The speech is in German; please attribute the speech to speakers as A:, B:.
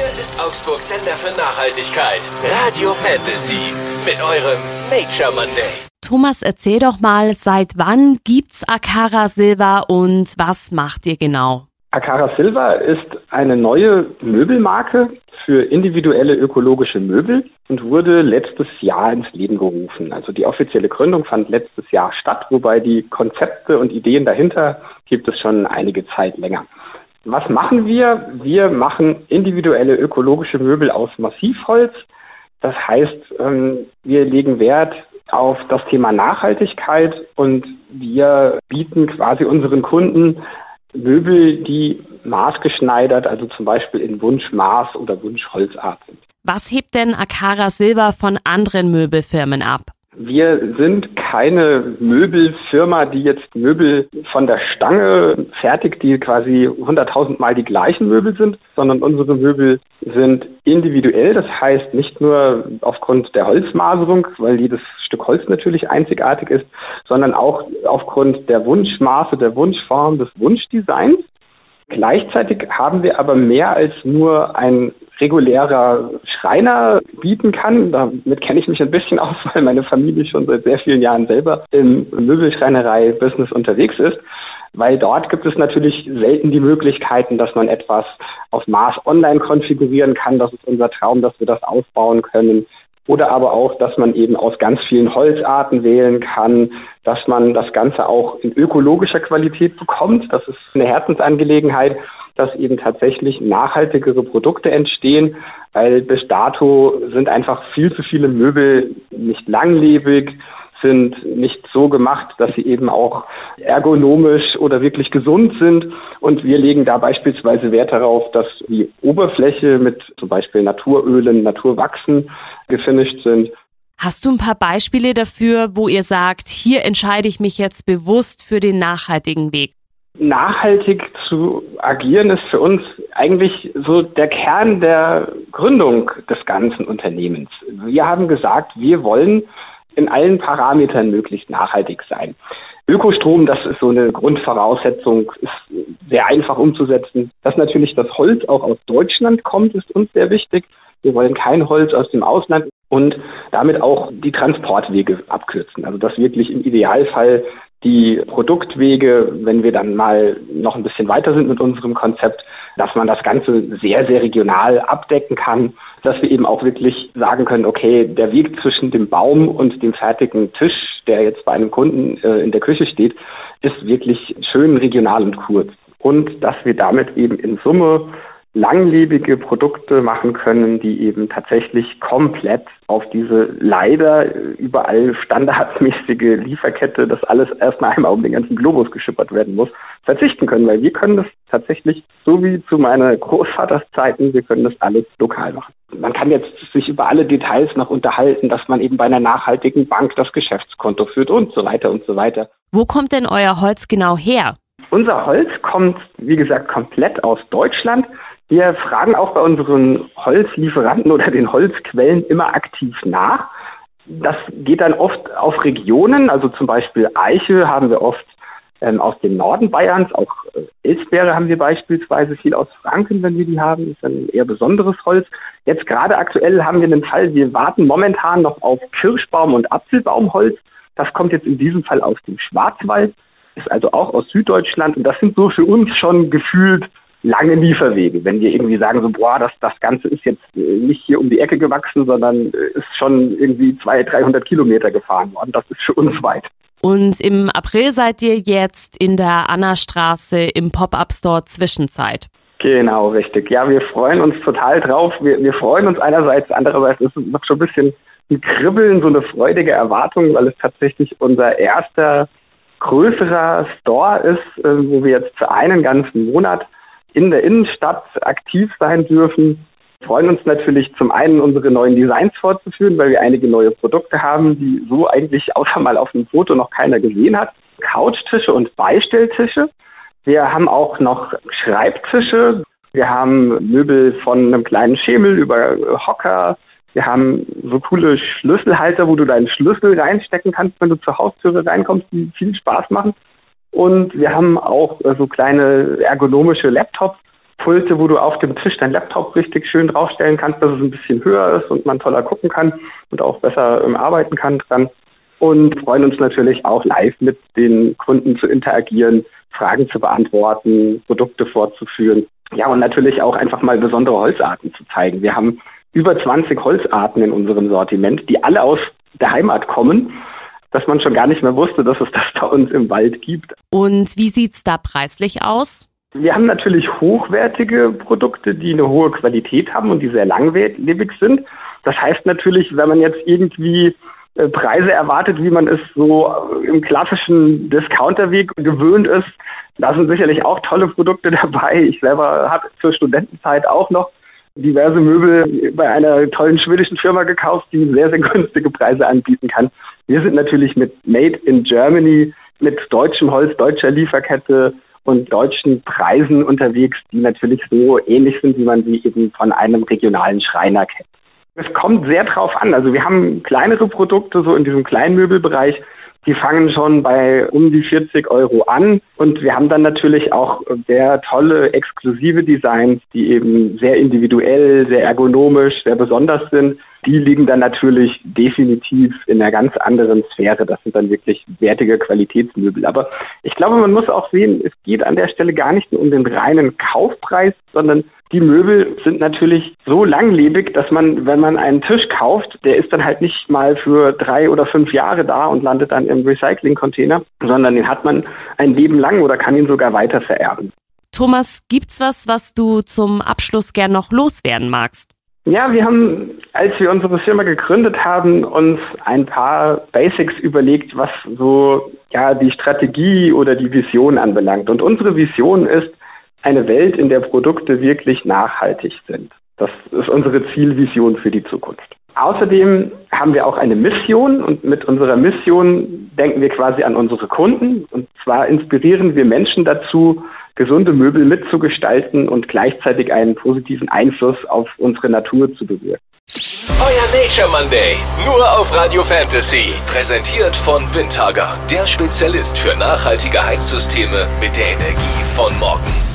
A: Hier ist Augsburg Sender für Nachhaltigkeit. Radio Fantasy mit eurem Nature Monday.
B: Thomas, erzähl doch mal, seit wann gibt's Akara Silva und was macht ihr genau?
C: Akara Silva ist eine neue Möbelmarke für individuelle ökologische Möbel und wurde letztes Jahr ins Leben gerufen. Also die offizielle Gründung fand letztes Jahr statt, wobei die Konzepte und Ideen dahinter gibt es schon einige Zeit länger. Was machen wir? Wir machen individuelle ökologische Möbel aus Massivholz. Das heißt, ähm, wir legen Wert auf das Thema Nachhaltigkeit und wir bieten quasi unseren Kunden Möbel, die maßgeschneidert, also zum Beispiel in Wunschmaß oder Wunschholzart sind.
B: Was hebt denn Akara Silver von anderen Möbelfirmen ab?
C: Wir sind keine Möbelfirma, die jetzt Möbel von der Stange fertigt, die quasi hunderttausendmal die gleichen Möbel sind, sondern unsere Möbel sind individuell. Das heißt nicht nur aufgrund der Holzmaserung, weil jedes Stück Holz natürlich einzigartig ist, sondern auch aufgrund der Wunschmaße, der Wunschform, des Wunschdesigns. Gleichzeitig haben wir aber mehr als nur ein regulärer Schreiner bieten kann. Damit kenne ich mich ein bisschen aus, weil meine Familie schon seit sehr vielen Jahren selber im Möbelschreinerei-Business unterwegs ist. Weil dort gibt es natürlich selten die Möglichkeiten, dass man etwas auf Maß online konfigurieren kann. Das ist unser Traum, dass wir das ausbauen können. Oder aber auch, dass man eben aus ganz vielen Holzarten wählen kann, dass man das Ganze auch in ökologischer Qualität bekommt. Das ist eine Herzensangelegenheit dass eben tatsächlich nachhaltigere Produkte entstehen, weil bis dato sind einfach viel zu viele Möbel nicht langlebig, sind nicht so gemacht, dass sie eben auch ergonomisch oder wirklich gesund sind. Und wir legen da beispielsweise Wert darauf, dass die Oberfläche mit zum Beispiel Naturölen, Naturwachsen gefinisht sind.
B: Hast du ein paar Beispiele dafür, wo ihr sagt, hier entscheide ich mich jetzt bewusst für den nachhaltigen Weg?
C: Nachhaltig zu agieren ist für uns eigentlich so der Kern der Gründung des ganzen Unternehmens. Wir haben gesagt, wir wollen in allen Parametern möglichst nachhaltig sein. Ökostrom, das ist so eine Grundvoraussetzung, ist sehr einfach umzusetzen. Dass natürlich das Holz auch aus Deutschland kommt, ist uns sehr wichtig. Wir wollen kein Holz aus dem Ausland und damit auch die Transportwege abkürzen. Also dass wirklich im Idealfall die Produktwege, wenn wir dann mal noch ein bisschen weiter sind mit unserem Konzept, dass man das Ganze sehr, sehr regional abdecken kann, dass wir eben auch wirklich sagen können, okay, der Weg zwischen dem Baum und dem fertigen Tisch, der jetzt bei einem Kunden äh, in der Küche steht, ist wirklich schön regional und kurz. Und dass wir damit eben in Summe langlebige Produkte machen können, die eben tatsächlich komplett auf diese leider überall standardmäßige Lieferkette, dass alles erstmal einmal um den ganzen Globus geschippert werden muss, verzichten können, weil wir können das tatsächlich, so wie zu meiner Großvaterszeiten, wir können das alles lokal machen. Man kann jetzt sich über alle Details noch unterhalten, dass man eben bei einer nachhaltigen Bank das Geschäftskonto führt und so weiter und so weiter.
B: Wo kommt denn euer Holz genau her?
C: Unser Holz kommt, wie gesagt, komplett aus Deutschland. Wir fragen auch bei unseren Holzlieferanten oder den Holzquellen immer aktiv nach. Das geht dann oft auf Regionen, also zum Beispiel Eiche haben wir oft ähm, aus dem Norden Bayerns, auch äh, Elsbeere haben wir beispielsweise viel aus Franken, wenn wir die haben, das ist ein eher besonderes Holz. Jetzt gerade aktuell haben wir einen Fall, wir warten momentan noch auf Kirschbaum- und Apfelbaumholz. Das kommt jetzt in diesem Fall aus dem Schwarzwald, ist also auch aus Süddeutschland und das sind so für uns schon gefühlt lange Lieferwege. Wenn wir irgendwie sagen, so, boah, das, das Ganze ist jetzt äh, nicht hier um die Ecke gewachsen, sondern äh, ist schon irgendwie 200, 300 Kilometer gefahren worden. Das ist für uns weit.
B: Und im April seid ihr jetzt in der Anna-Straße im Pop-Up-Store Zwischenzeit.
C: Genau, richtig. Ja, wir freuen uns total drauf. Wir, wir freuen uns einerseits, andererseits ist es noch schon ein bisschen ein Kribbeln, so eine freudige Erwartung, weil es tatsächlich unser erster größerer Store ist, äh, wo wir jetzt für einen ganzen Monat in der Innenstadt aktiv sein dürfen. Wir freuen uns natürlich zum einen, unsere neuen Designs fortzuführen, weil wir einige neue Produkte haben, die so eigentlich außer mal auf dem Foto noch keiner gesehen hat. Couchtische und Beistelltische. Wir haben auch noch Schreibtische. Wir haben Möbel von einem kleinen Schemel über Hocker. Wir haben so coole Schlüsselhalter, wo du deinen Schlüssel reinstecken kannst, wenn du zur Haustüre reinkommst, die viel Spaß machen. Und wir haben auch äh, so kleine ergonomische Laptops, Pulte, wo du auf dem Tisch dein Laptop richtig schön draufstellen kannst, dass es ein bisschen höher ist und man toller gucken kann und auch besser ähm, arbeiten kann dran. Und freuen uns natürlich auch live mit den Kunden zu interagieren, Fragen zu beantworten, Produkte vorzuführen. Ja, und natürlich auch einfach mal besondere Holzarten zu zeigen. Wir haben über 20 Holzarten in unserem Sortiment, die alle aus der Heimat kommen, dass man schon gar nicht mehr wusste, dass es das bei uns im Wald gibt.
B: Und wie sieht's da preislich aus?
C: Wir haben natürlich hochwertige Produkte, die eine hohe Qualität haben und die sehr langlebig sind. Das heißt natürlich, wenn man jetzt irgendwie äh, Preise erwartet, wie man es so im klassischen Discounterweg gewöhnt ist, da sind sicherlich auch tolle Produkte dabei. Ich selber habe zur Studentenzeit auch noch diverse Möbel bei einer tollen schwedischen Firma gekauft, die sehr, sehr günstige Preise anbieten kann. Wir sind natürlich mit Made in Germany, mit deutschem Holz, deutscher Lieferkette und deutschen Preisen unterwegs, die natürlich so ähnlich sind, wie man sie eben von einem regionalen Schreiner kennt. Es kommt sehr drauf an. Also wir haben kleinere Produkte so in diesem Kleinmöbelbereich, die fangen schon bei um die 40 Euro an. Und wir haben dann natürlich auch sehr tolle, exklusive Designs, die eben sehr individuell, sehr ergonomisch, sehr besonders sind. Die liegen dann natürlich definitiv in einer ganz anderen Sphäre. Das sind dann wirklich wertige Qualitätsmöbel. Aber ich glaube, man muss auch sehen, es geht an der Stelle gar nicht nur um den reinen Kaufpreis, sondern die Möbel sind natürlich so langlebig, dass man, wenn man einen Tisch kauft, der ist dann halt nicht mal für drei oder fünf Jahre da und landet dann im Recycling-Container, sondern den hat man ein Leben lang oder kann ihn sogar weiter vererben.
B: Thomas, gibt's was, was du zum Abschluss gern noch loswerden magst?
C: Ja, wir haben, als wir unsere Firma gegründet haben, uns ein paar Basics überlegt, was so ja die Strategie oder die Vision anbelangt. Und unsere Vision ist, eine Welt, in der Produkte wirklich nachhaltig sind. Das ist unsere Zielvision für die Zukunft. Außerdem haben wir auch eine Mission und mit unserer Mission denken wir quasi an unsere Kunden. Und zwar inspirieren wir Menschen dazu, gesunde Möbel mitzugestalten und gleichzeitig einen positiven Einfluss auf unsere Natur zu bewirken.
A: Euer Nature Monday, nur auf Radio Fantasy. Präsentiert von Windhager, der Spezialist für nachhaltige Heizsysteme mit der Energie von morgen.